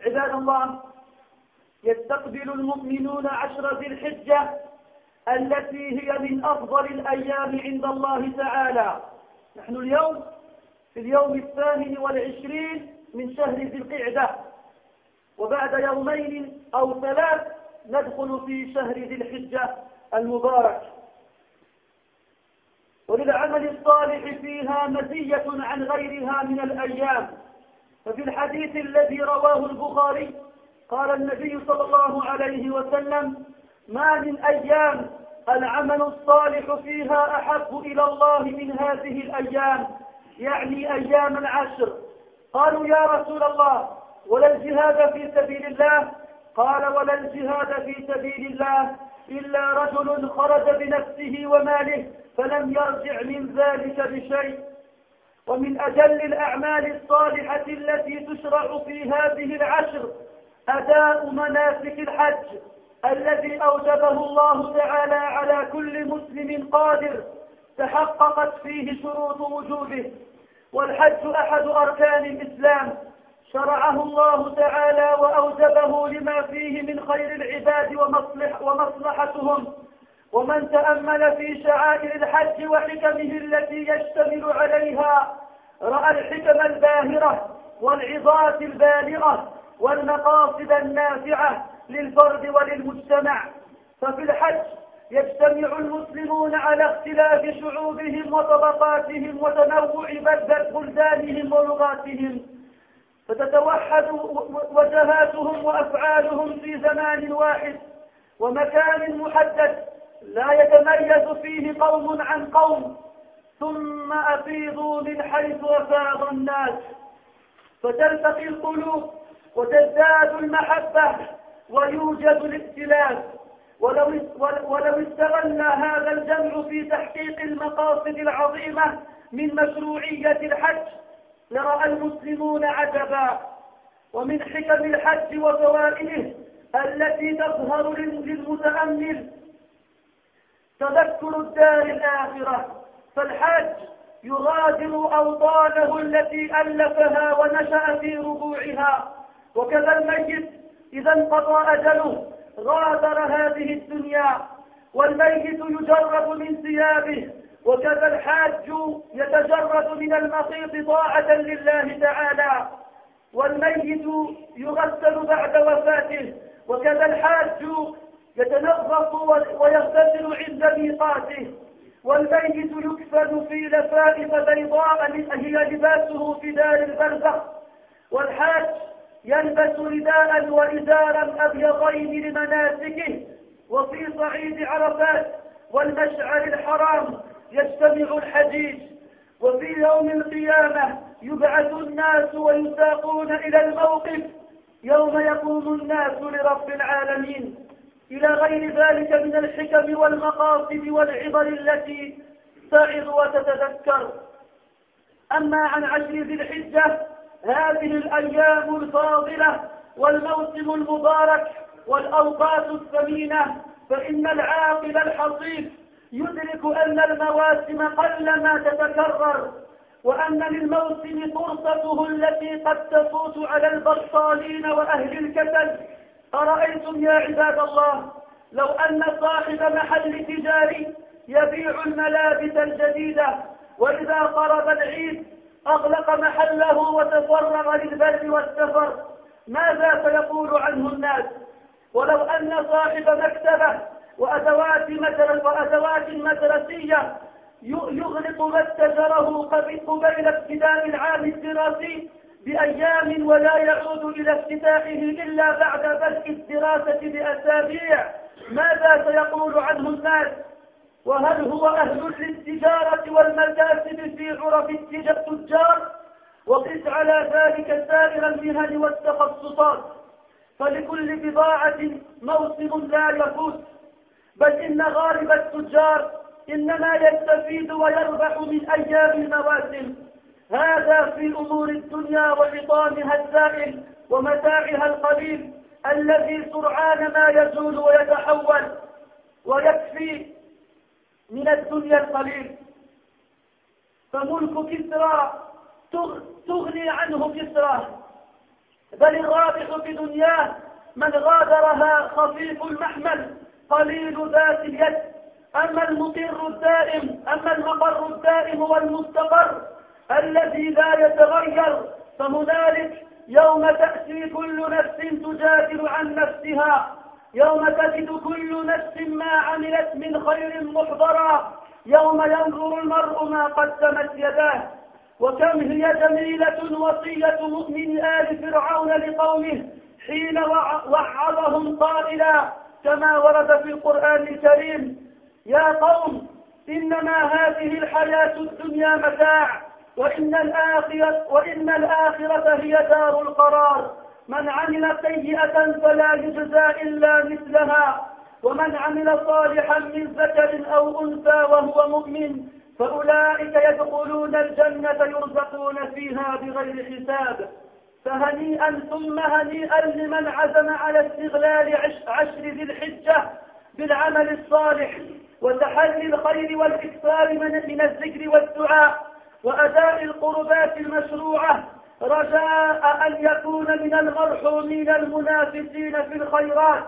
عباد الله يستقبل المؤمنون عشر ذي الحجة التي هي من أفضل الأيام عند الله تعالى. نحن اليوم في اليوم الثامن والعشرين من شهر ذي القعدة وبعد يومين أو ثلاث ندخل في شهر ذي الحجة المبارك. وللعمل الصالح فيها مزية عن غيرها من الأيام. ففي الحديث الذي رواه البخاري قال النبي صلى الله عليه وسلم ما من أيام العمل الصالح فيها أحب إلى الله من هذه الأيام يعني أيام العشر. قالوا يا رسول الله ولا الجهاد في سبيل الله؟ قال ولا الجهاد في سبيل الله إلا رجل خرج بنفسه وماله فلم يرجع من ذلك بشيء. ومن أجل الأعمال الصالحة التي تشرع في هذه العشر أداء مناسك الحج الذي أوجبه الله تعالى على كل مسلم قادر تحققت فيه شروط وجوده. والحج أحد أركان الإسلام. شرعه الله تعالى وأوجبه لما فيه من خير العباد ومصلح ومصلحتهم. ومن تأمل في شعائر الحج وحكمه التي يشتمل عليها رأى الحكم الباهرة والعظات البالغة والمقاصد النافعة للفرد وللمجتمع. ففي الحج يجتمع المسلمون على اختلاف شعوبهم وطبقاتهم وتنوع بلدانهم ولغاتهم. فتتوحد وجهاتهم وأفعالهم في زمان واحد ومكان محدد لا يتميز فيه قوم عن قوم ثم أفيضوا من حيث أفاض الناس. فتلتقي القلوب وتزداد المحبة ويوجد الائتلاف ولو ولو استغل هذا الجمع في تحقيق المقاصد العظيمة من مشروعية الحج لرأى المسلمون عجبا. ومن حكم الحج وفوائده التي تظهر للمتأمل تذكر الدار الآخرة فالحاج يغادر أوطانه التي ألفها ونشأ في ربوعها. وكذا الميت إذا انقضى أجله غادر هذه الدنيا. والميت يجرب من ثيابه وكذا الحاج يتجرد من المخيط طاعة لله تعالى. والميت يغسل بعد وفاته وكذا الحاج يتنظف ويغتسل عند ميقاته والميت يكفن في لفائف بيضاء هي لباسه في دار البرزخ والحاج يلبس رداء وإزارا أبيضين لمناسكه وفي صعيد عرفات والمشعر الحرام يجتمع الحديث وفي يوم القيامة يبعث الناس ويساقون إلى الموقف يوم يقوم الناس لرب العالمين. إلى غير ذلك من الحكم والمقاصد والعبر التي تعظ وتتذكر. أما عن عشر ذي الحجة هذه الأيام الفاضلة والموسم المبارك والأوقات الثمينة فإن العاقل الحصيف يدرك أن المواسم قلما تتكرر وأن للموسم فرصته التي قد تفوت على البطالين وأهل الكسل أرأيتم يا عباد الله لو أن صاحب محل تجاري يبيع الملابس الجديدة وإذا قرب العيد أغلق محله وتفرغ للبر والسفر ماذا سيقول عنه الناس؟ ولو أن صاحب مكتبة وأدوات وأدوات مدرسية يغلق متجره قبيل ابتداء العام الدراسي بأيام ولا يعود إلى افتتاحه إلا بعد بدء الدراسة بأسابيع. ماذا سيقول عنه الناس؟ وهل هو أهل للتجارة والمكاسب في عرف التجار؟ وقس على ذلك سائر المهن والتخصصات. فلكل بضاعة موسم لا يفوت. بل إن غالب التجار إنما يستفيد ويربح من أيام المواسم. هذا في أمور الدنيا وحطامها الزائل ومتاعها القليل الذي سرعان ما يزول ويتحول ويكفي من الدنيا القليل. فملك كسرى تغني عنه كسرى. بل الرابح في دنياه من غادرها خفيف المحمل قليل ذات اليد. أما المقر الدائم أما المقر الدائم والمستقر الذي لا يتغير فهنالك يوم تأتي كل نفس تجادل عن نفسها. يوم تجد كل نفس ما عملت من خير محضرا. يوم ينظر المرء ما قدمت يداه. وكم هي جميلة وصية مؤمن آل فرعون لقومه حين وعظهم قائلا كما ورد في القرآن الكريم يا قوم إنما هذه الحياة الدنيا متاع وإن الآخرة, وإن الآخرة هي دار القرار. من عمل سيئة فلا يجزى إلا مثلها. ومن عمل صالحا من ذكر أو أنثى وهو مؤمن فأولئك يدخلون الجنة يرزقون فيها بغير حساب. فهنيئا ثم هنيئا لمن عزم على استغلال عشر ذي الحجة بالعمل الصالح وتحلي الخير والإكثار من الذكر والدعاء. وأداء القربات المشروعة رجاء أن يكون من المرحومين المنافسين في الخيرات.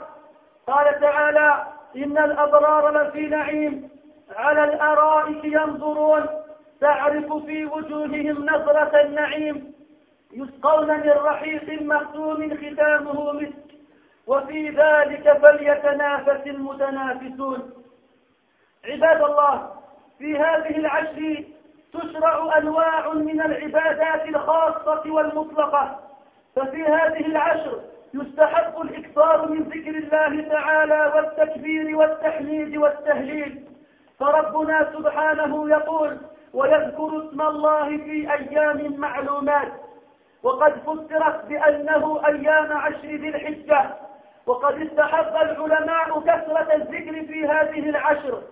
قال تعالى إن الأبرار لفي نعيم على الأرائك ينظرون تعرف في وجوههم نظرة النعيم. يسقون من رحيق مختوم ختامه مسك وفي ذلك فليتنافس المتنافسون. عباد الله في هذه العشر تشرع أنواع من العبادات الخاصة والمطلقة. ففي هذه العشر يستحق الإكثار من ذكر الله تعالى والتكبير والتحميد والتهليل. فربنا سبحانه يقول ويذكر اسم الله في أيام معلومات. وقد فسرت بأنه أيام عشر ذي الحجة. وقد استحب العلماء كثرة الذكر في هذه العشر.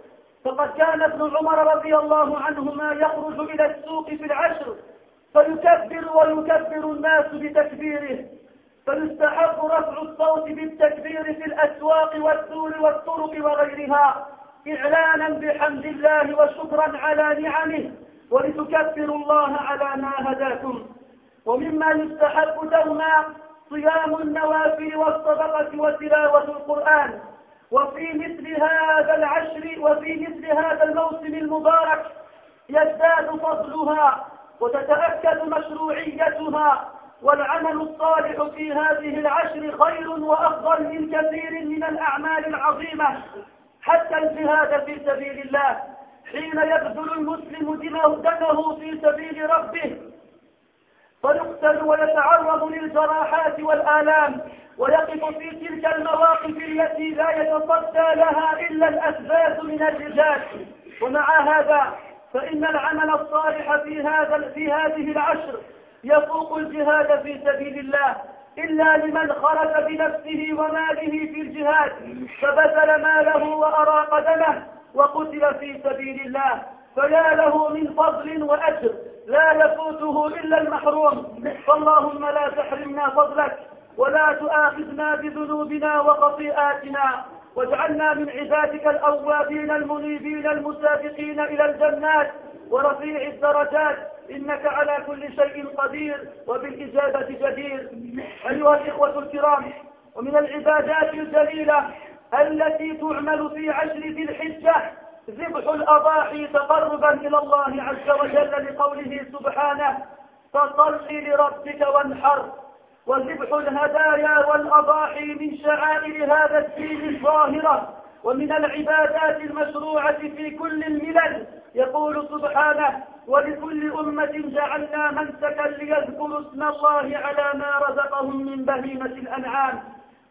فقد كان ابن عمر رضي الله عنهما يخرج إلى السوق في العشر فيكبر ويكبر الناس بتكبيره فيستحب رفع الصوت بالتكبير في الأسواق والسور والطرق وغيرها إعلانا بحمد الله وشكرا على نعمه ولتكبروا الله على ما هداكم. ومما يستحب دوما صيام النوافل والصدقة وتلاوة القرآن. وفي مثل هذا العشر وفي مثل هذا الموسم المبارك يزداد فضلها وتتأكد مشروعيتها والعمل الصالح في هذه العشر خير وأفضل من كثير من الأعمال العظيمة. حتى الجهاد في سبيل الله حين يبذل المسلم دمه في سبيل ربه فيقتل ويتعرض للجراحات والآلام ويقف في تلك المواقف التي لا يتصدى لها إلا الأسباب من الرجال. ومع هذا فإن العمل الصالح في هذا في هذه العشر يفوق الجهاد في سبيل الله. إلا لمن خرج بنفسه وماله في الجهاد فبذل ماله وأراق دمه وقتل في سبيل الله. فيا له من فضل وأجر. لا يفوته إلا المحروم. فاللهم لا تحرمنا فضلك ولا تؤاخذنا بذنوبنا وخطيئاتنا. واجعلنا من عبادك الأوابين المنيبين المسابقين إلى الجنات. ورفيع الدرجات. إنك على كل شيء قدير وبالإجابة جدير. أيها الإخوة الكرام ومن العبادات الجليلة التي تعمل في عشر ذي الحجة ذبح الأضاحي تقربا إلى الله عز وجل لقوله سبحانه فصل لربك وانحر. وذبح الهدايا والأضاحي من شعائر هذا الدين الظاهرة ومن العبادات المشروعة في كل الملل. يقول سبحانه ولكل أمة جعلنا منسكا ليذكروا اسم الله على ما رزقهم من بهيمة الأنعام.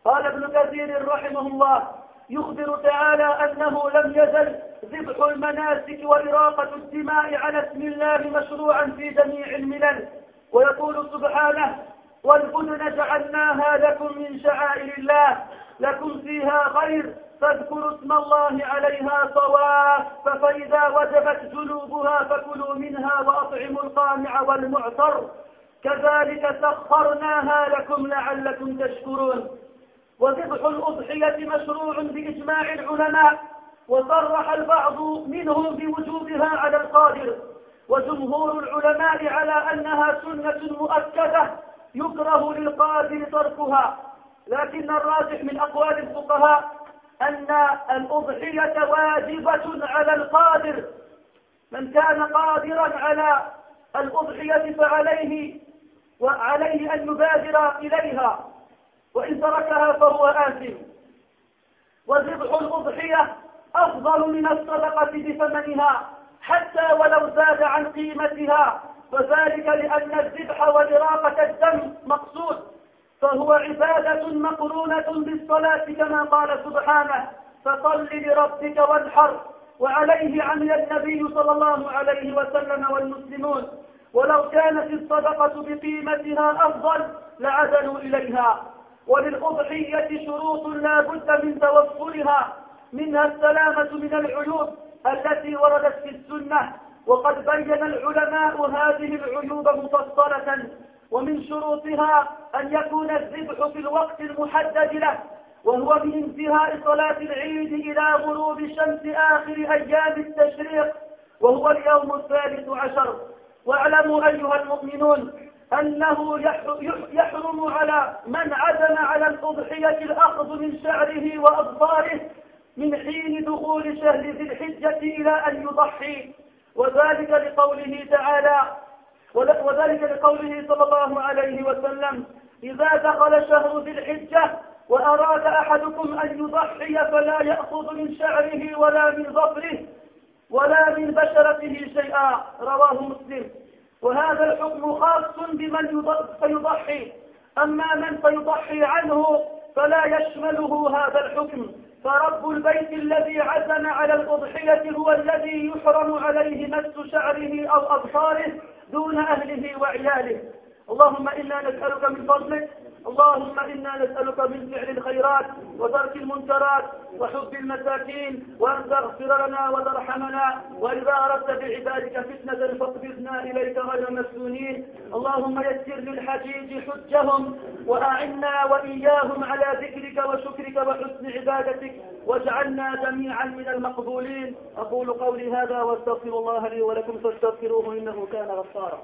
قال ابن كثير رحمه الله يخبر تعالى أنه لم يزل ذبح المناسك وإراقة الدماء على اسم الله مشروعا في جميع الملل. ويقول سبحانه والبدن جعلناها لكم من شعائر الله لكم فيها خير فاذكروا اسم الله عليها صواف فإذا وجبت جنوبها فكلوا منها وأطعموا القامع والمعتر. كذلك سخرناها لكم لعلكم تشكرون. وذبح الأضحية مشروع بإجماع العلماء وصرح البعض منهم بوجوبها على القادر. وجمهور العلماء على أنها سنة مؤكدة يكره للقادر تركها. لكن الراجح من أقوال الفقهاء أن الأضحية واجبة على القادر. من كان قادرا على الأضحية فعليه وعليه أن يبادر إليها. وإن تركها فهو آثم. وذبح الأضحية أفضل من الصدقة بثمنها حتى ولو زاد عن قيمتها. وذلك لأن الذبح وإراقة الدم مقصود. فهو عبادة مقرونة بالصلاة كما قال سبحانه فصل لربك وانحر وعليه عمل النبي صلى الله عليه وسلم والمسلمون. ولو كانت الصدقة بقيمتها أفضل لعدلوا إليها. وللأضحية شروط لا بد من توفرها منها السلامة من العيوب التي وردت في السنة وقد بين العلماء هذه العيوب مفصلة ومن شروطها أن يكون الذبح في الوقت المحدد له وهو من انتهاء صلاة العيد إلى غروب شمس آخر أيام التشريق وهو اليوم الثالث عشر. واعلموا أيها المؤمنون أنه يحرم على من عزم على الأضحية الأخذ من شعره وأظفاره من حين دخول شهر ذي الحجة إلى أن يضحي. وذلك لقوله تعالى وذلك لقوله صلى الله عليه وسلم إذا دخل شهر ذي الحجة وأراد أحدكم أن يضحي فلا يأخذ من شعره ولا من ظفره ولا من بشرته شيئا. رواه مسلم. وهذا الحكم خاص بمن سيضحي أما من سيضحي عنه فلا يشمله هذا الحكم. فرب البيت الذي عزم على الأضحية هو الذي يحرم عليه مس شعره أو أبصاره دون أهله وعياله. اللهم إنا نسألك من فضلك اللهم إنا نسألك من فعل الخيرات وترك المنكرات وحب المساكين وأن تغفر لنا وترحمنا وإذا أردت بعبادك فتنة فاقبضنا إليك غير مسنونين. اللهم يسر للحجيج حجهم وأعنا وإياهم على ذكرك وشكرك وحسن عبادتك واجعلنا جميعا من المقبولين. أقول قولي هذا واستغفر الله لي ولكم فاستغفروه إنه كان غفارا.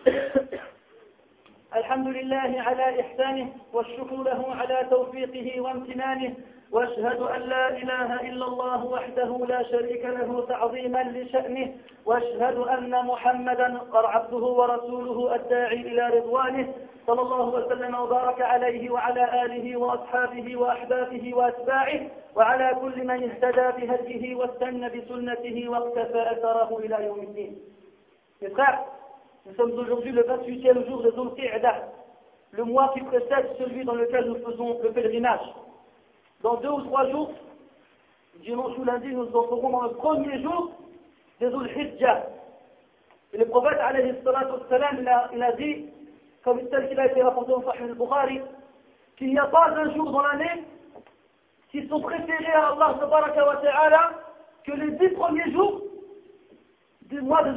الحمد لله على إحسانه والشكر له على توفيقه وامتنانه وأشهد أن لا إله إلا الله وحده لا شريك له تعظيما لشأنه وأشهد أن محمدا عبده ورسوله الداعي إلى رضوانه صلى الله وسلم وبارك عليه وعلى آله وأصحابه وأحبابه وأتباعه وعلى كل من اهتدى بهديه واستنى بسنته واقتفى أثره إلى يوم الدين. Nous sommes aujourd'hui le 28e jour de Zul le mois qui précède celui dans lequel nous faisons le pèlerinage. Dans deux ou trois jours, dimanche ou lundi, nous entrerons dans le premier jour des Zul Hijjah. Et le prophète, alayhi il a, a dit, comme tel qu'il a été rapporté au Sahih al-Bukhari, qu'il n'y a pas un jour dans l'année qui sont préférés à Allah wa ta'ala que les dix premiers jours du mois de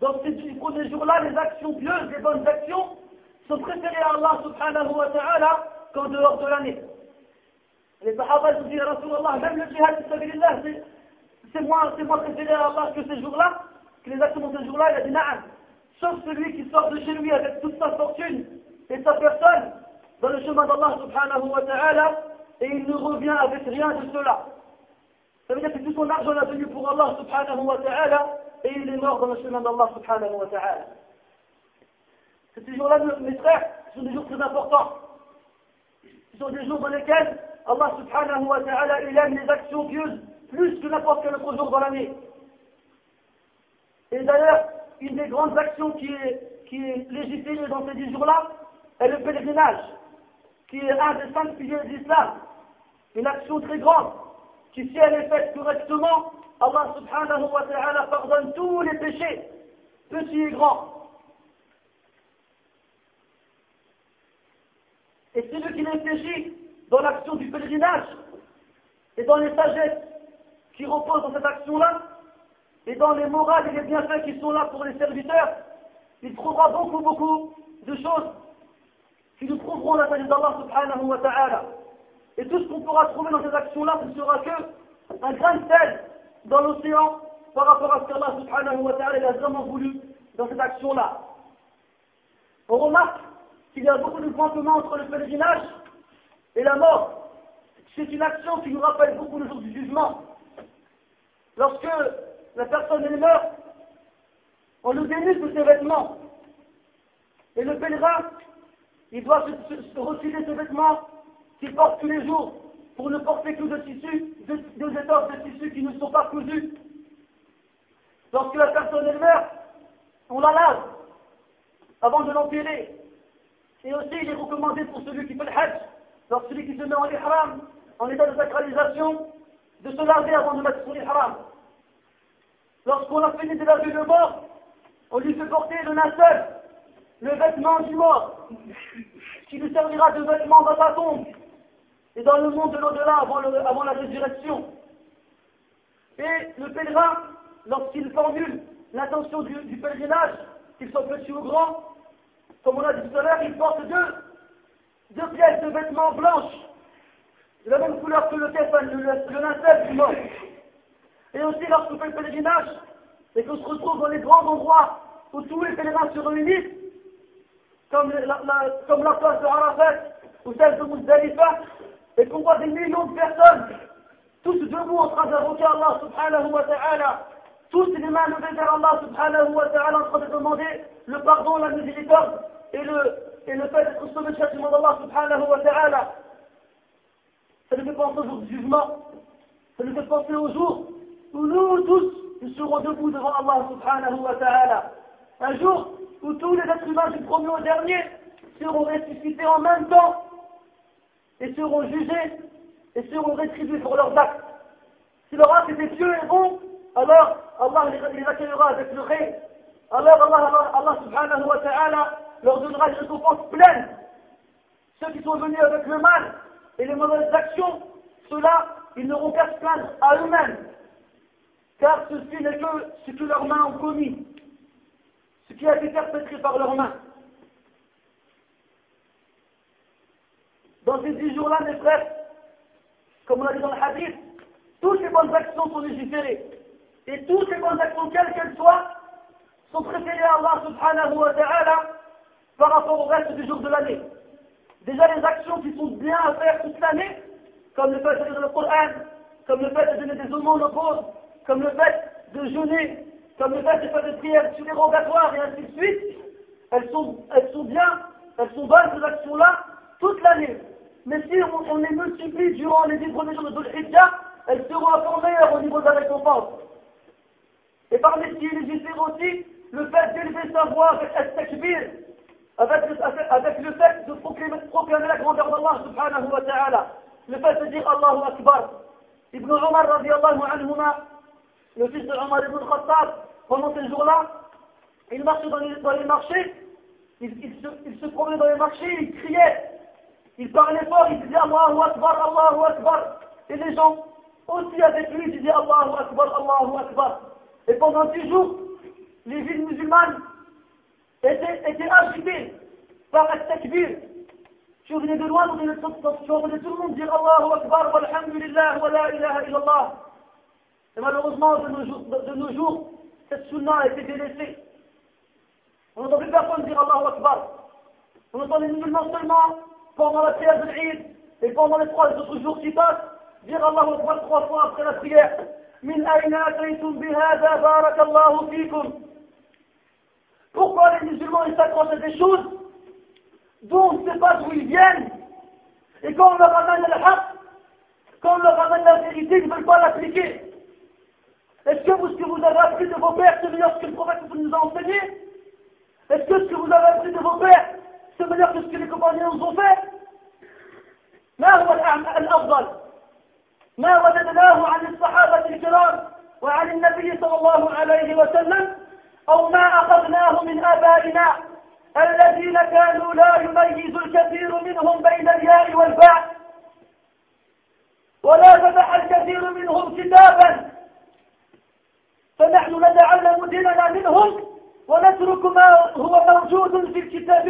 Zul Hijjah. Donc ces jours-là, les actions pieuses, les bonnes actions, sont préférées à Allah subhanahu wa ta'ala qu'en dehors de l'année. Les Sahaba se disent, Rasulallah, même le djihad c'est moins, moins préféré à Allah que ces jours-là, que les actions de ces jours-là, il a dit na'am. Sauf celui qui sort de chez lui avec toute sa fortune et sa personne dans le chemin d'Allah subhanahu wa ta'ala et il ne revient avec rien de cela. Ça veut dire que tout son argent l'a venu pour Allah subhanahu wa ta'ala et il est mort dans le chemin d'Allah subhanahu wa ta'ala. Ces jours-là, mes frères, sont des jours très importants. Ce sont des jours dans lesquels Allah subhanahu wa ta'ala il aime les actions pieuses plus que n'importe quel autre jour dans l'année. Et d'ailleurs, une des grandes actions qui est, qui est légitime dans ces dix jours-là est le pèlerinage, qui est un des cinq piliers de l'islam. Une action très grande, qui si elle est faite correctement, Allah subhanahu wa ta'ala pardonne tous les péchés, petits et grands. Et celui qui réfléchit dans l'action du pèlerinage et dans les sagesses qui reposent dans cette action-là, et dans les morales et les bienfaits qui sont là pour les serviteurs, il trouvera beaucoup, beaucoup de choses qui nous trouveront la sagesse d'Allah subhanahu wa ta'ala. Et tout ce qu'on pourra trouver dans ces actions-là, ce sera que un grain de sel dans l'océan par rapport à ce qu'Allah subhanahu wa ta'ala a vraiment voulu dans cette action-là. On remarque qu'il y a beaucoup de communs entre le pèlerinage et la mort. C'est une action qui nous rappelle beaucoup le jour du jugement. Lorsque la personne est meurt, on nous dénude de ses vêtements. Et le pèlerin, il doit se, retirer ses vêtements qu'il porte tous les jours pour ne porter que de tissus, deux étoffes de tissus qui ne sont pas cousus. Lorsque la personne est meurt, on la lave avant de l'empirer. Et aussi, il est recommandé pour celui qui fait le hajj, lorsque celui qui se met en ihram, en état de sacralisation, de se laver avant de mettre son ihram. Lorsqu'on a fini de laver le mort, on lui fait porter le linceul, le vêtement du mort, qui lui servira de vêtement dans sa tombe et dans le monde de l'au-delà avant, la résurrection. Et le pèlerin, lorsqu'il formule l'intention du, pèlerinage, qu'il soit petit ou grand, comme on a dit tout à l'heure, il porte deux, deux pièces de vêtements blanches, de la même couleur que le, le, le linceul du mort. Et aussi lorsqu'on fait le pèlerinage, et qu'on se retrouve dans les grands endroits où tous les pèlerins se réunissent, comme la, comme la place de Arafat ou celle de Muzdalifa, et qu'on voit des millions de personnes, tous debout en train d'invoquer Allah subhanahu wa ta'ala, tous les mains levées vers Allah subhanahu wa ta'ala en train de demander le pardon, la miséricorde et le, et le fait d'être sauvé du châtiment d'Allah subhanahu wa ta'ala. Ça nous fait penser au jour du jugement, ça nous fait penser au jour où nous tous, nous serons debout devant Allah subhanahu wa ta'ala. Un jour où tous les êtres humains du premier au dernier seront ressuscités en même temps et seront jugés et seront rétribués pour leurs actes. Si leur acte était pieux et bon, alors Allah les accueillera avec le ré. Alors Allah, Allah, subhanahu wa ta'ala leur donnera une récompense pleine. Ceux qui sont venus avec le mal et les mauvaises actions, ceux-là, ils n'auront qu'à se plaindre à eux-mêmes car ceci n'est que ce que leurs mains ont commis, ce qui a été perpétré par leurs mains. Dans ces dix jours-là, mes frères, comme on l'a dit dans le hadith, toutes les bonnes actions sont légiférées. Et toutes les bonnes actions, quelles qu'elles soient, sont préférées à Allah subhanahu wa ta'ala par rapport au reste des jours de l'année. Déjà les actions qui sont bien à faire toute l'année, comme le fait de lire le Coran, comme le fait de donner des aumônes aux pauvres, comme le fait de jeûner, comme le fait de faire des prières surérogatoires et ainsi de suite, elles sont, elles sont bien, elles sont bonnes ces actions-là toute l'année. Mais si on, les multiplie durant les dix premiers jours de Dhul elles seront encore meilleures au niveau de la récompense. Et parmi ce qui est aussi, le fait d'élever sa voix avec al-takbir, avec, avec, le fait de proclamer, la grandeur d'Allah subhanahu wa ta'ala, le fait de dire Allahu Akbar. Ibn Umar radiallahu le fils de Omar ibn Khattab, pendant ces jours-là, il marchait dans les, marchés, il, se, promenait dans les marchés, il criait, il parlait fort, il disait Allahu Akbar, Allahu Akbar. Et les gens aussi avec lui disaient Allahu Akbar, Allahu Akbar. Et pendant dix jours, les villes musulmanes étaient, étaient agitées par le takbir. Je venais de loin, je entendais tout le monde dire Allahu Akbar, walhamdulillah, wa la ilaha illallah. Et malheureusement, de nos jours, de nos cette sunna a été délaissée. On n'entend plus personne dire Allahu Akbar. On entend les musulmans seulement pendant la prière de l'Eid et pendant les trois autres jours qui passent, dire Allahu Akbar trois fois après la prière. من أين أتيتم بهذا بارك الله فيكم Pourquoi les musulmans ils s'accrochent à des choses dont on ne sait pas d'où ils viennent et quand on leur ramène le haq, quand on leur ramène la vérité, ils ne veulent pas l'appliquer. Est-ce que vous, ce que vous avez appris de vos pères, c'est meilleur que le prophète nous a enseigné Est-ce que ce que vous avez appris de vos pères, les compagnons nous ont fait ما هو الأفضل؟ ما وجدناه عن الصحابة الكرام وعن النبي صلى الله عليه وسلم؟ أو ما أخذناه من آبائنا الذين كانوا لا يميز الكثير منهم بين الياء والباء. ولا فتح الكثير منهم كتابا. فنحن نتعلم ديننا منهم ونترك ما هو موجود في الكتاب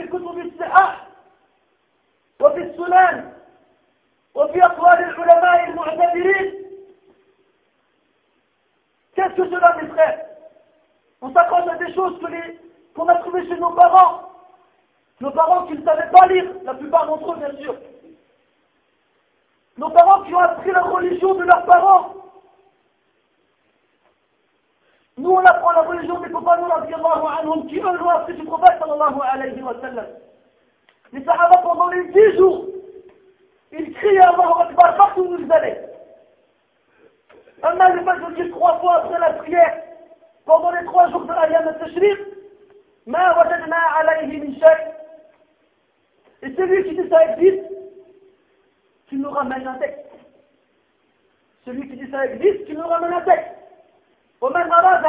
Qu'est-ce que cela, mes frères? On s'accroche à des choses qu'on a trouvées chez nos parents. Nos parents qui ne savaient pas lire, la plupart d'entre eux, bien sûr. Nos parents qui ont appris la religion de leurs parents. Nous, on apprend la religion des compagnons, anhum, qui eux l'ont appris du prophète, sallallahu alayhi wa sallam. Les sahaba, pendant les dix jours, ils crient à Allah Akbar partout où ils allaient. Le fait de dire trois fois après la prière, pendant les trois jours de l'ayam al-tashriq, ma wajadna alayhi min shay. Et celui qui dit ça existe, tu nous ramènes un texte. Celui qui dit ça existe, tu nous ramènes un texte. ومن أراد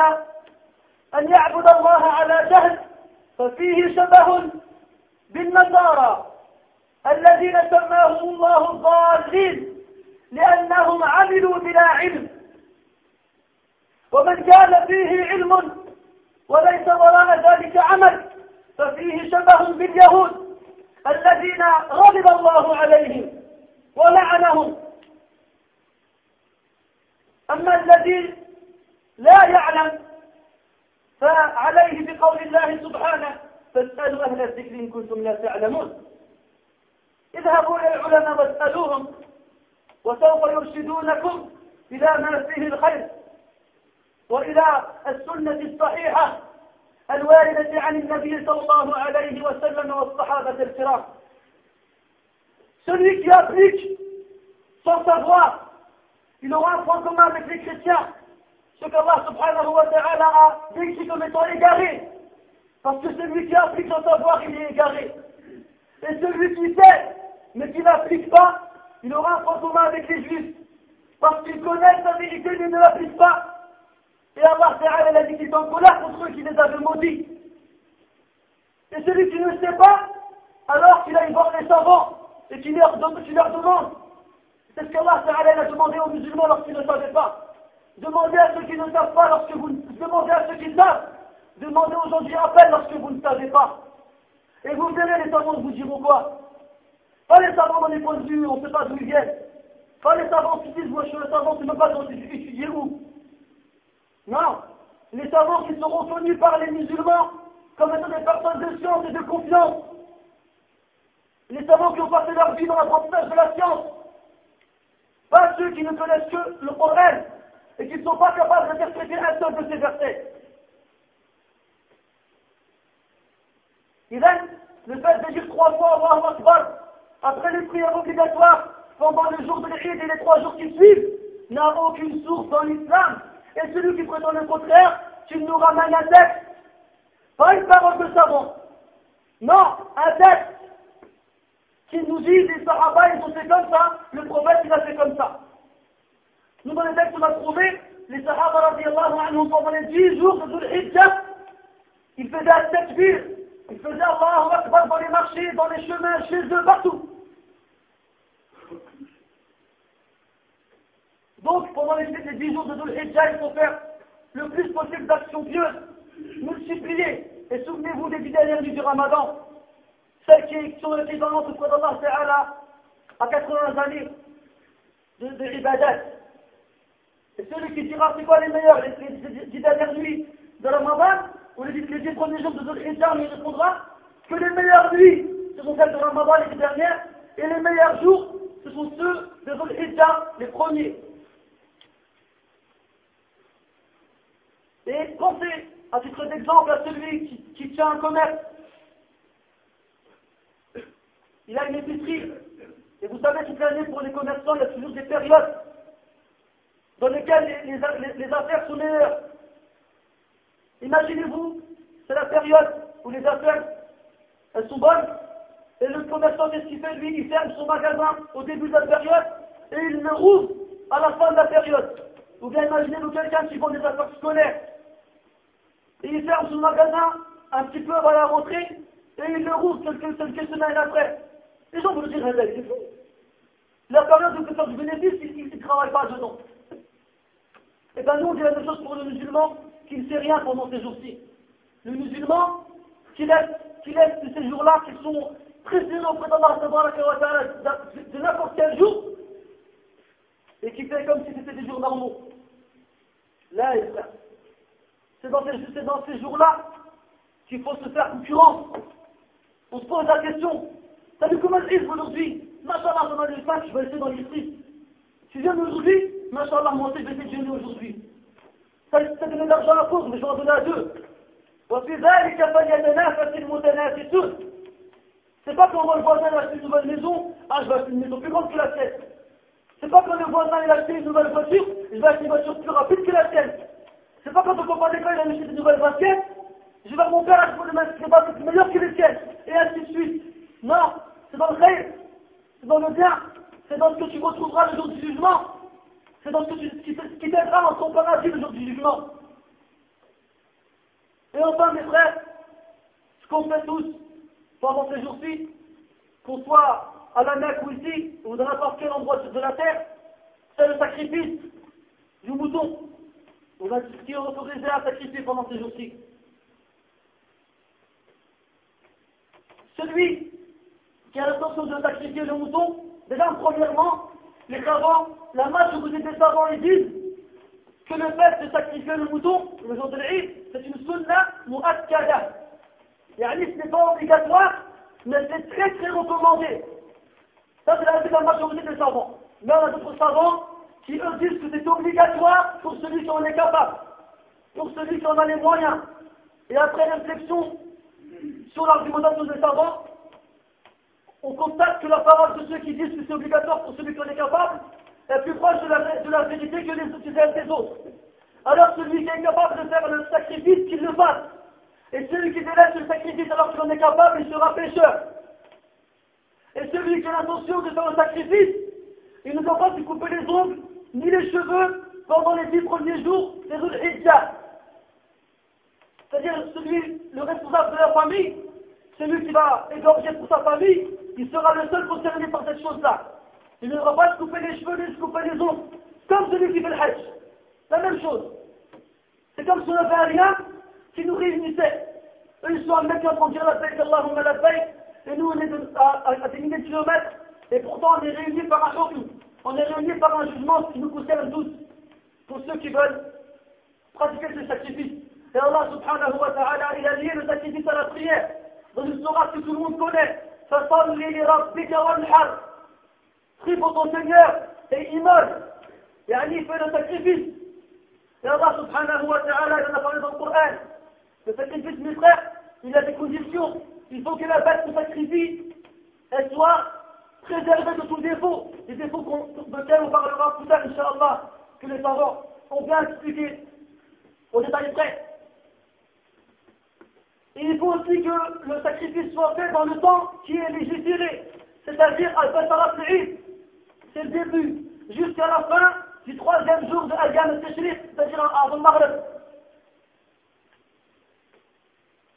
أن يعبد الله على جهل ففيه شبه بالنصارى الذين سماهم الله الضالين لأنهم عملوا بلا علم ومن كان فيه علم وليس وراء ذلك عمل ففيه شبه باليهود الذين غضب الله عليهم ولعنهم. أما الذي لا يعلم فعليه بقول الله سبحانه فاسألوا أهل الذكر إن كنتم لا تعلمون. اذهبوا إلى العلماء واسألوهم وسوف يرشدونكم إلى ما فيه الخير. وإلى السنة الصحيحة الواردة عن النبي صلى الله عليه وسلم والصحابة الكرام Celui qui applique sans savoir, il aura un point commun avec les chrétiens, ce qu'Allah subhanahu wa ta'ala a décrit comme étant égaré. Parce que celui qui applique sans savoir, il est égaré. Et celui qui sait, mais qui n'applique pas, il aura un point commun avec les juifs. Parce qu'il connaît sa vérité, mais ne l'applique pas. Et Allah Ta'ala a dit qu'il est en colère contre ceux qui les avaient maudits. Et celui qui ne sait pas, alors qu'il aille voir les savants et qu'il leur, leur demande. C'est ce qu'Allah Ta'ala a demandé aux musulmans lorsqu'ils ne savaient pas. Demandez à ceux qui ne savent pas lorsque vous demandez à ceux qui savent. Demandez aux gens lorsque vous ne savez pas. Et vous verrez les savants vous diront quoi? Pas les savants dans les points de vue, on ne sait pas d'où ils viennent. Pas les savants qui disent, moi je suis le savant, tu ne peux pas étudier où? Non. Les savants qui seront connus par les musulmans comme étant des personnes de science et de confiance. Les savants qui ont passé leur vie dans l'apprentissage de la science. Pas ceux qui ne connaissent que le Coran et qui ne sont pas capables d'interpréter un seul de ces versets. donc, le fait de dire trois fois Allahu Akbar après les prières obligatoires pendant le jour de l'Eid et les trois jours qui suivent n'a aucune source dans l'islam. Et celui qui prétend le contraire, tu nous ramènes un texte. Pas une parole de savant. Non, un texte qui nous dit les Sahaba ils ont fait comme ça, le prophète il a fait comme ça. Nous, dans les textes, on a trouvé les Sahaba radiallahu anhum pendant les 10 jours de Dhul Hijjah. Ils faisaient un takbir. Ils faisaient Allahu Akbar dans les marchés, dans les chemins, chez eux, partout. Donc, pendant les, 10 jours de Dhul Hijjah, il faut faire le plus possible d'actions pieuses. multipliez. Et souvenez-vous des dix dernières nuits du Ramadan, celles qui sont l'équivalent auprès d'Allah Ta'ala à 80 années de, de ibadat. Et celui qui dira c'est quoi les meilleurs, les, dix dernières nuits de Ramadan, ou les, dix premiers jours de Dhul il répondra que les meilleures nuits, ce sont celles de Ramadan, les dernières, et les meilleurs jours, ce sont ceux de Dhul les premiers. Et pensez, à titre d'exemple, à celui qui, tient un commerce. Il a une épicerie. Et vous savez, toute l'année, pour les commerçants, il y a toujours des périodes dans lesquelles les, affaires sont meilleures. Imaginez-vous, c'est la période où les affaires, elles sont bonnes. Et le commerçant, qu'est-ce qu'il fait Lui, il ferme son magasin au début de la période et il le rouvre à la fin de la période. Ou bien imaginez-vous quelqu'un qui vend des affaires scolaires et il ferme son magasin un petit peu avant la rentrée, et il le rouvre quelques, quelques semaines après. Les gens vont dire, c'est fou. La période où il peut faire du bénéfice, il ne travaille pas dedans. Et eh bien nous, on dit la même chose pour le musulman qui ne sait rien pendant ces jours-ci. Le musulman qui laisse, qui laisse ces jours-là qui sont précieux auprès d'Allah de n'importe quel jour, et qui fait comme si c'était des jours normaux. Là, il c'est dans ces, jours-là qu'il faut se faire concurrence. On se pose la question. T'as vu comment il aujourd'hui? Machallah, j'en ai 5, je vais essayer dans les 6. Tu viens aujourd'hui Machallah, moi aussi, je vais essayer de aujourd'hui. Ça as donné de l'argent à cause, mais je vais en donner à deux. C'est pas quand le voisin a acheté une nouvelle maison, ah je vais acheter une maison plus grande que la sienne. C'est pas quand le voisin a acheté une nouvelle voiture, je vais acheter une voiture plus rapide que la sienne. C'est pas quand on copain d'école il a acheté de nouvelles baskets, je vais voir mon père acheter des baskets meilleures que les siennes, et ainsi de suite. Non, c'est dans le khayr, c'est dans le bien, c'est dans ce que tu retrouveras le jour du jugement, c'est dans ce, qui, t'aidera dans ton le jour du jugement. Et enfin, mes frères, ce qu'on fait tous pendant ces jours-ci, qu'on soit à la Mecque ou ici, ou dans n'importe quel endroit de la terre, c'est le sacrifice du mouton on qui est autorisé à sacrifier pendant ces jours-ci. Celui qui a l'intention de sacrifier le mouton, déjà, premièrement, les savants, la majorité des savants, ils disent que le fait de sacrifier le mouton, le jour de l'Eid, c'est une sunna mu'akkada. Yani, ce n'est pas obligatoire, mais c'est très très recommandé. Ça, c'est la, la majorité des savants. Mais on a d'autres savants qui eux disent que c'est obligatoire pour celui qui en est capable, pour celui qui en a les moyens. Et après réflexion sur l'argumentation des savants, on constate que la parole de ceux qui disent que c'est obligatoire pour celui qui en est capable est plus proche de la, vérité que les celles des autres. Alors celui qui est capable de faire le sacrifice, qu'il le fasse. Et celui qui délaisse le sacrifice alors qu'il en est capable, il sera pécheur. Et celui qui a l'intention de faire le sacrifice, il ne doit pas se couper les ongles ni les cheveux pendant les dix premiers jours des Hijjah. C'est-à-dire celui, le responsable de la famille, celui qui va égorger pour sa famille, il sera le seul concerné par cette chose-là. Il ne devra pas se couper les cheveux ni se couper les ongles, comme celui qui fait le Hajj. La même chose. C'est comme si on avait un lien qui nous réunissait. Eux, ils sont à Mecca pour dire la paix la paix, et nous, on est à, des milliers de kilomètres, et pourtant on est réunis par un hukm on est réunis par un jugement qui nous concerne tous, pour ceux qui veulent pratiquer ce sacrifice. Et Allah subhanahu wa ta'ala, il a lié le sacrifice à la prière, dans une sourate que tout le monde connaît. Prie pour ton Seigneur et immole. Et Ali fait le sacrifice. Et Allah subhanahu wa ta'ala, il en a parlé dans le Coran. Le sacrifice, mes frères, il a des conditions. Il faut que la bête se sacrifie, elle soit préservé de tout défaut, des défauts de lesquels on parlera plus tard, Inch'Allah, que les savants ont bien expliqué au détail près. il faut aussi que le sacrifice soit fait dans le temps qui est législé, c'est-à-dire Al-Fatarat c'est le début, jusqu'à la fin du troisième jour de Al-Gam al-Tashriq, c'est-à-dire avant le Maghreb.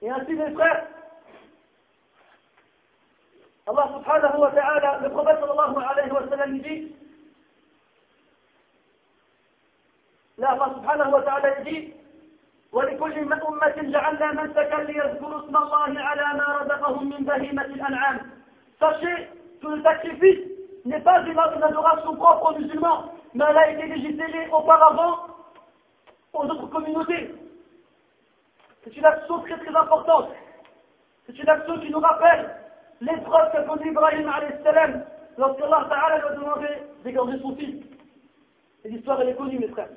Et ainsi, mes frères, Allah subhanahu wa ta'ala, le prophète sallallahu alayhi wa sallam, dit, là Allah subhanahu wa ta'ala, dit, ولكل أمة جعلنا منسكا ليذكروا اسم الله على ما رزقهم من بهيمة الأنعام Sachez que le sacrifice n'est pas une, adoration propre aux musulmans, mais elle a été légitérée auparavant aux autres communautés. C'est une action très très importante. C'est une action qui nous rappelle l'épreuve qu'a conduit Ibrahim salam lorsque Allah Ta'ala lui a demandé d'égorger son fils. Et l'histoire elle est connue mes frères.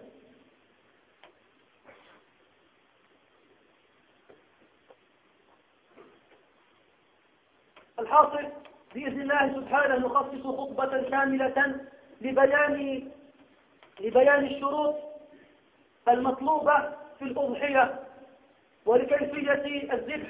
الحاصل بإذن الله سبحانه نخصص خطبة كاملة لبيان لبيان الشروط المطلوبة في الأضحية ولكيفية الذبح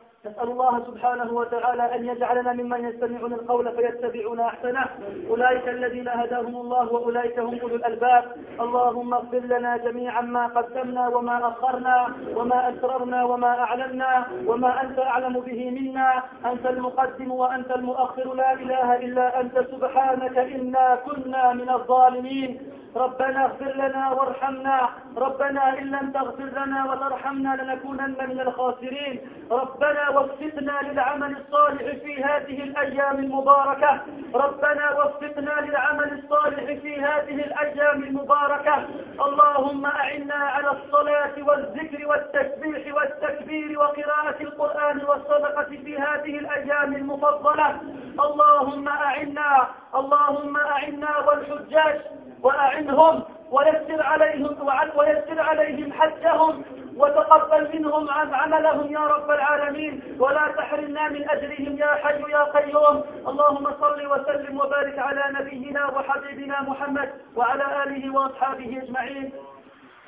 نسأل الله سبحانه وتعالى أن يجعلنا ممن يستمعون القول فيتبعون أحسنه. أولئك الذين هداهم الله وأولئك هم أولو الألباب. اللهم اغفر لنا جميعا ما قدمنا وما أخرنا وما أسررنا وما أعلنا وما أنت أعلم به منا. أنت المقدم وأنت المؤخر. لا إله إلا أنت. سبحانك إنا كنا من الظالمين. ربنا اغفر لنا وارحمنا. ربنا إن لم تغفر لنا وترحمنا لنكونن من الخاسرين. ربنا وفقنا للعمل الصالح في هذه الأيام المباركة. ربنا وفقنا للعمل الصالح في هذه الأيام المباركة. اللهم أعنا على الصلاة والذكر والتسبيح والتكبير وقراءة القرآن والصدقة في هذه الأيام المفضلة. اللهم أعنا اللهم أعنا والحجاج وأعنهم ويسر عليهم ويسر عليهم حجهم وتقبل منهم عن عملهم يا رب العالمين. ولا تحرمنا من أجرهم يا حي يا قيوم. اللهم صل وسلم وبارك على نبينا وحبيبنا محمد وعلى آله وأصحابه أجمعين.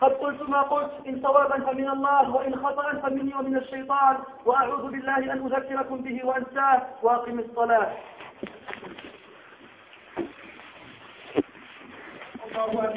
قد قلت ما قلت إن صوابا فمن الله وإن خطأ فمني ومن الشيطان. وأعوذ بالله أن أذكركم به وأنساه. وأقم الصلاة. cover